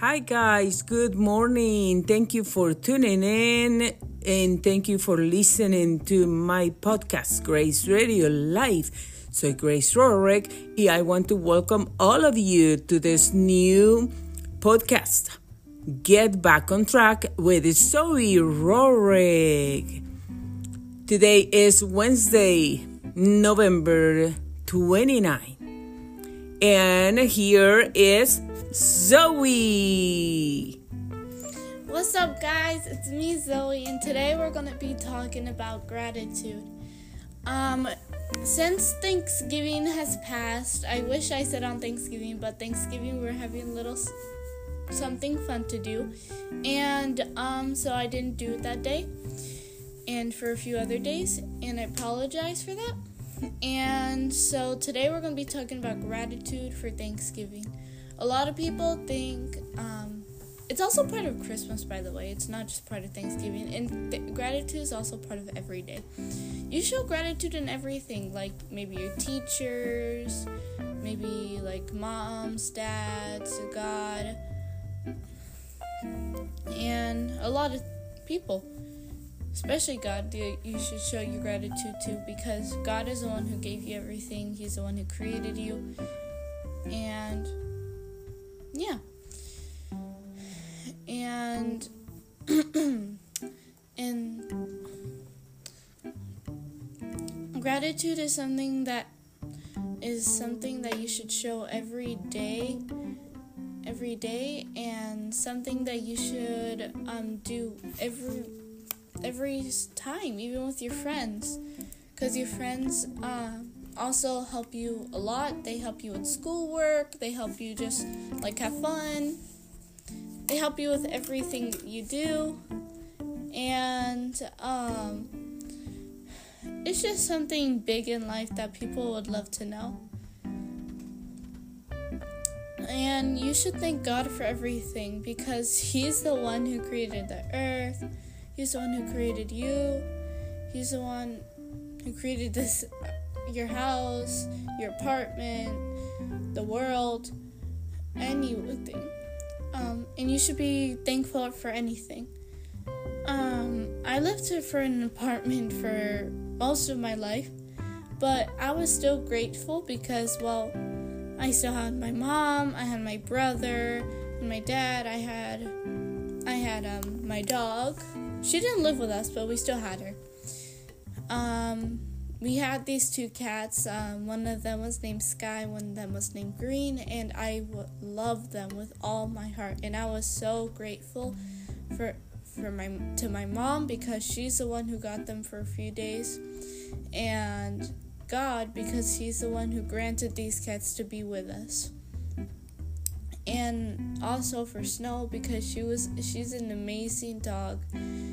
Hi, guys. Good morning. Thank you for tuning in and thank you for listening to my podcast, Grace Radio Life. So, Grace Rohrig I want to welcome all of you to this new podcast, Get Back on Track with Zoey Rohrig. Today is Wednesday, November 29. And here is Zoey. What's up, guys? It's me, Zoey, and today we're going to be talking about gratitude. Um, since Thanksgiving has passed, I wish I said on Thanksgiving, but Thanksgiving we're having a little something fun to do, and um, so I didn't do it that day, and for a few other days, and I apologize for that. And so today we're going to be talking about gratitude for Thanksgiving. A lot of people think um, it's also part of Christmas, by the way. It's not just part of Thanksgiving. And th- gratitude is also part of every day. You show gratitude in everything, like maybe your teachers, maybe like moms, dads, God, and a lot of people. Especially God, you should show your gratitude to because God is the one who gave you everything. He's the one who created you. And yeah. And and gratitude is something that is something that you should show every day every day and something that you should um, do every every time even with your friends because your friends uh, also help you a lot. They help you with schoolwork, they help you just like have fun. They help you with everything you do. And um it's just something big in life that people would love to know. And you should thank God for everything because He's the one who created the earth. He's the one who created you. He's the one who created this your house, your apartment, the world, anything. Um, and you should be thankful for anything. Um, I lived for an apartment for most of my life, but I was still grateful because, well, I still had my mom, I had my brother, and my dad. I had, I had um my dog. She didn't live with us, but we still had her. Um, we had these two cats. Um, one of them was named Sky, one of them was named Green, and I w- loved them with all my heart. And I was so grateful for for my to my mom because she's the one who got them for a few days, and God because He's the one who granted these cats to be with us. And also for Snow because she was she's an amazing dog.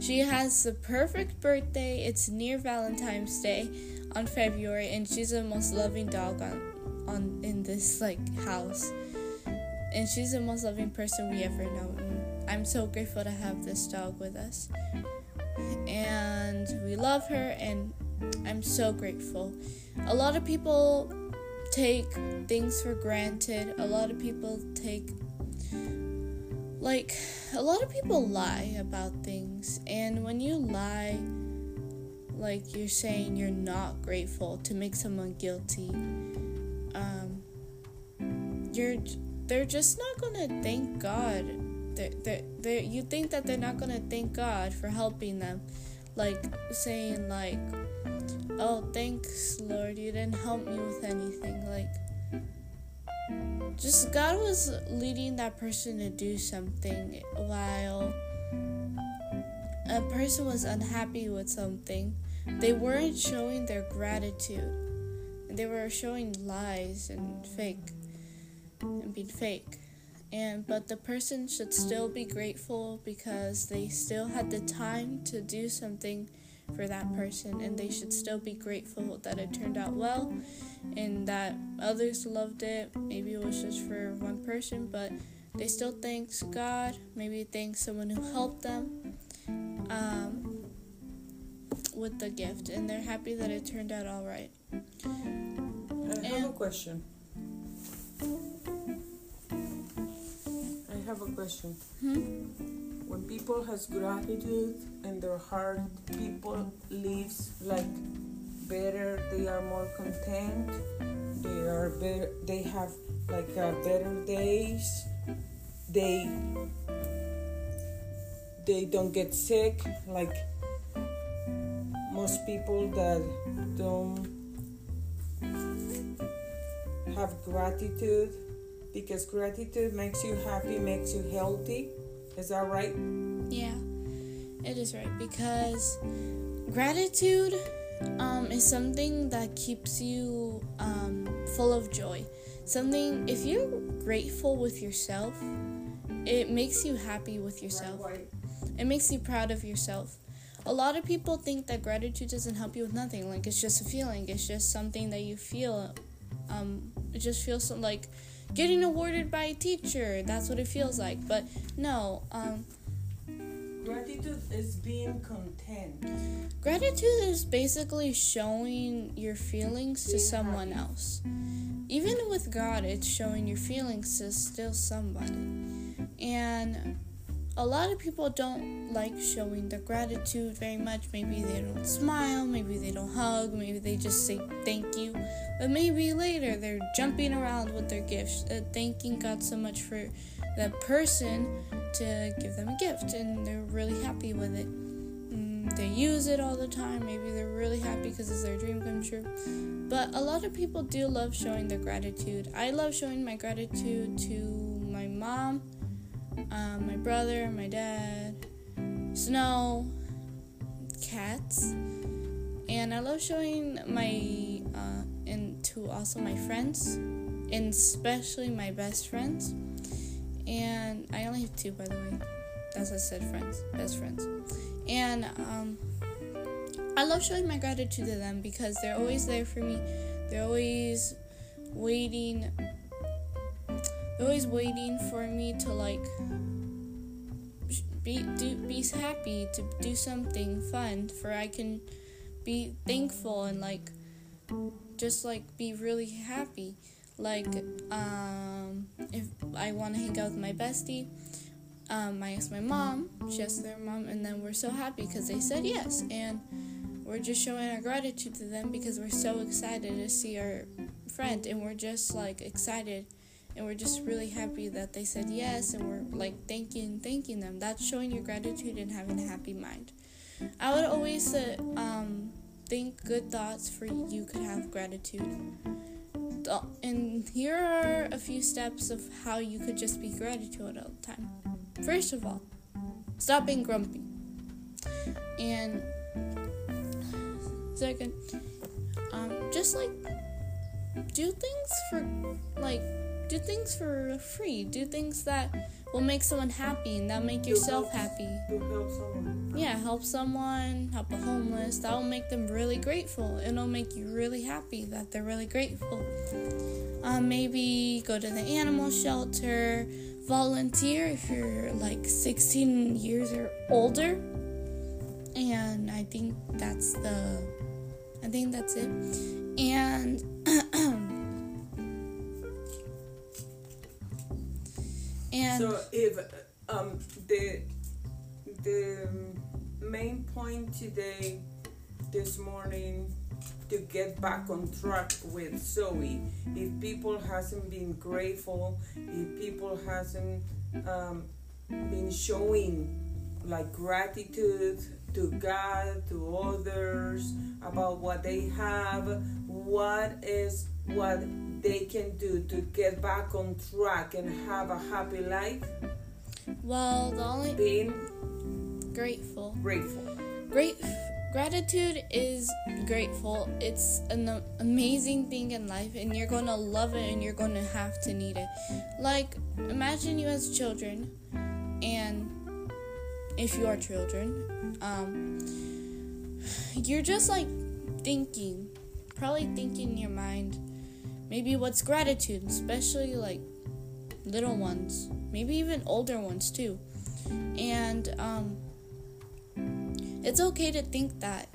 She has the perfect birthday. It's near Valentine's Day on February and she's the most loving dog on on in this like house. And she's the most loving person we ever know. And I'm so grateful to have this dog with us. And we love her and I'm so grateful. A lot of people take things for granted. A lot of people take like a lot of people lie about things and when you lie like you're saying you're not grateful to make someone guilty um you're they're just not gonna thank god. They're, they're, you think that they're not gonna thank god for helping them like saying like oh thanks lord you didn't help me with anything like just God was leading that person to do something while a person was unhappy with something. They weren't showing their gratitude. They were showing lies and fake and being fake. And but the person should still be grateful because they still had the time to do something for that person and they should still be grateful that it turned out well and that others loved it. Maybe it was just for one person, but they still thanks God. Maybe thanks someone who helped them um, with the gift, and they're happy that it turned out all right. I have a question. I have a question. Hmm? When people has gratitude in their heart, people lives like better. They are more content. They are better. They have like better days. They they don't get sick like most people that don't have gratitude because gratitude makes you happy, makes you healthy. Is that right? Yeah, it is right because gratitude um, is something that keeps you um, full of joy. Something, if you're grateful with yourself, it makes you happy with yourself. It makes you proud of yourself. A lot of people think that gratitude doesn't help you with nothing. Like it's just a feeling. It's just something that you feel. Um, it just feels so, like getting awarded by a teacher. That's what it feels like. But no, um, Gratitude is being content. gratitude is basically showing your feelings to someone else. Even with God, it's showing your feelings to still somebody. And a lot of people don't like showing their gratitude very much. Maybe they don't smile, maybe they don't hug, maybe they just say thank you. But maybe later they're jumping around with their gifts, uh, thanking God so much for that person to give them a gift, and they're really happy with it. Mm, they use it all the time. Maybe they're really happy because it's their dream come true. But a lot of people do love showing their gratitude. I love showing my gratitude to my mom, um, my brother, my dad, Snow, cats, and I love showing my uh, and to also my friends, and especially my best friends. And I only have two, by the way. As I said, friends, best friends, and um, I love showing my gratitude to them because they're always there for me. They're always waiting. Always waiting for me to like be do be happy to do something fun for I can be thankful and like just like be really happy. Like um if I want to hang out with my bestie, um I ask my mom, she asks their mom, and then we're so happy because they said yes, and we're just showing our gratitude to them because we're so excited to see our friend, and we're just like excited and we're just really happy that they said yes and we're like thanking thanking them. That's showing your gratitude and having a happy mind. I would always uh, um, think good thoughts for you could have gratitude. And here are a few steps of how you could just be gratitude all the time. First of all stop being grumpy. And second um, just like do things for like do things for free. Do things that will make someone happy and that make yourself happy. Help someone. Yeah, help someone, help a homeless. That will make them really grateful. It'll make you really happy that they're really grateful. Um, maybe go to the animal shelter, volunteer if you're like 16 years or older. And I think that's the I think that's it. And and So if um the the main point today this morning to get back on track with Zoey, if people hasn't been grateful, if people hasn't um, been showing like gratitude to God, to others about what they have, what is what they can do to get back on track and have a happy life, well, the only being grateful. grateful. Great gratitude is grateful. It's an amazing thing in life, and you're gonna love it, and you're gonna have to need it. Like imagine you as children, and if you are children, um, you're just like thinking, probably thinking in your mind, maybe what's gratitude, especially like little ones, maybe even older ones too, and um it's okay to think that.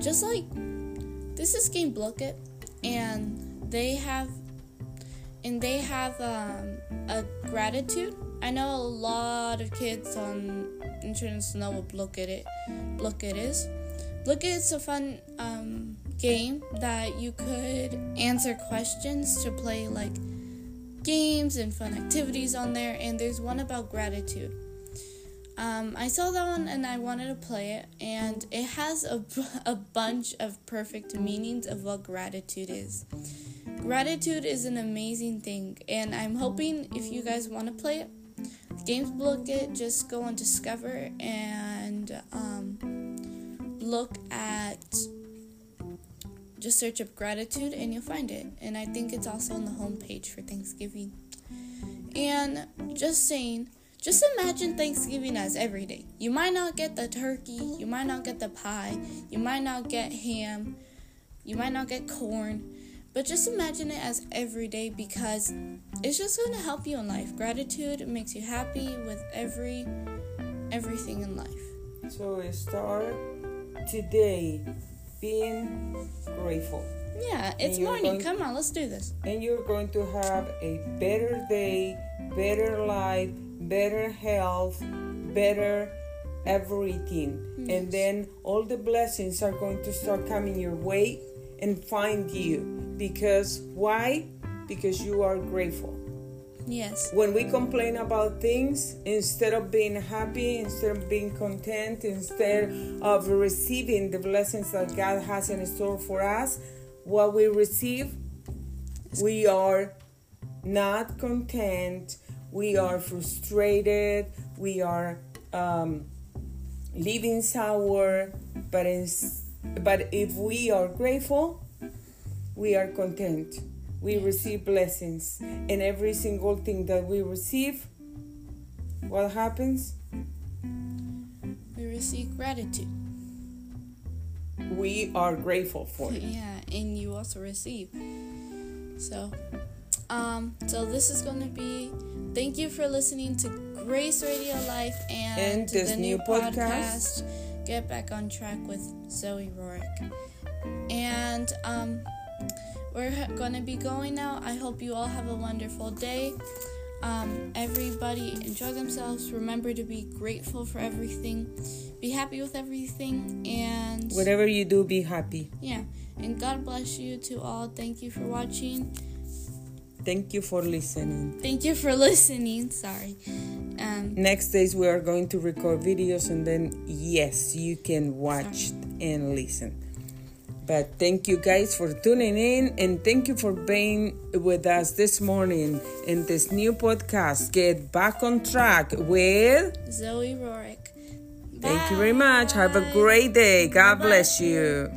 Just like this is Game Blooket, and they have and they have um, a gratitude. I know a lot of kids on internet know what Blooket Blook It is. Blooket is a fun um, game that you could answer questions to play like games and fun activities on there. And there's one about gratitude. Um, I saw that one and I wanted to play it, and it has a, a bunch of perfect meanings of what gratitude is. Gratitude is an amazing thing, and I'm hoping if you guys want to play it, Games It, just go on Discover and um, look at, just search up gratitude and you'll find it. And I think it's also on the homepage for Thanksgiving. And just saying, just imagine Thanksgiving as every day. You might not get the turkey, you might not get the pie, you might not get ham, you might not get corn, but just imagine it as every day because it's just going to help you in life. Gratitude makes you happy with every everything in life. So start today being grateful. Yeah, it's morning. Come on, let's do this. And you're going to have a better day, better life, better health, better everything. Yes. And then all the blessings are going to start coming your way and find you. Because why? Because you are grateful. Yes. When we complain about things, instead of being happy, instead of being content, instead of receiving the blessings that God has in store for us, what we receive, we are not content, we are frustrated, we are um, living sour, but, but if we are grateful, we are content. We receive blessings. And every single thing that we receive, what happens? We receive gratitude. We are grateful for it. Yeah, and you also receive. So, um, so this is going to be. Thank you for listening to Grace Radio Life and, and this the new, new podcast. podcast. Get back on track with Zoey Rohrig. And um, we're going to be going now. I hope you all have a wonderful day. Um, everybody enjoy themselves. Remember to be grateful for everything. Be happy with everything. And whatever you do, be happy. Yeah. And God bless you to all. Thank you for watching. Thank you for listening. Thank you for listening. Sorry. Um, Next days we are going to record videos and then yes, you can watch sorry. and listen. But thank you guys for tuning in and thank you for being with us this morning in this new podcast. Get back on track with Zoey Rohrig. Thank you very much. Have a great day. God bless you.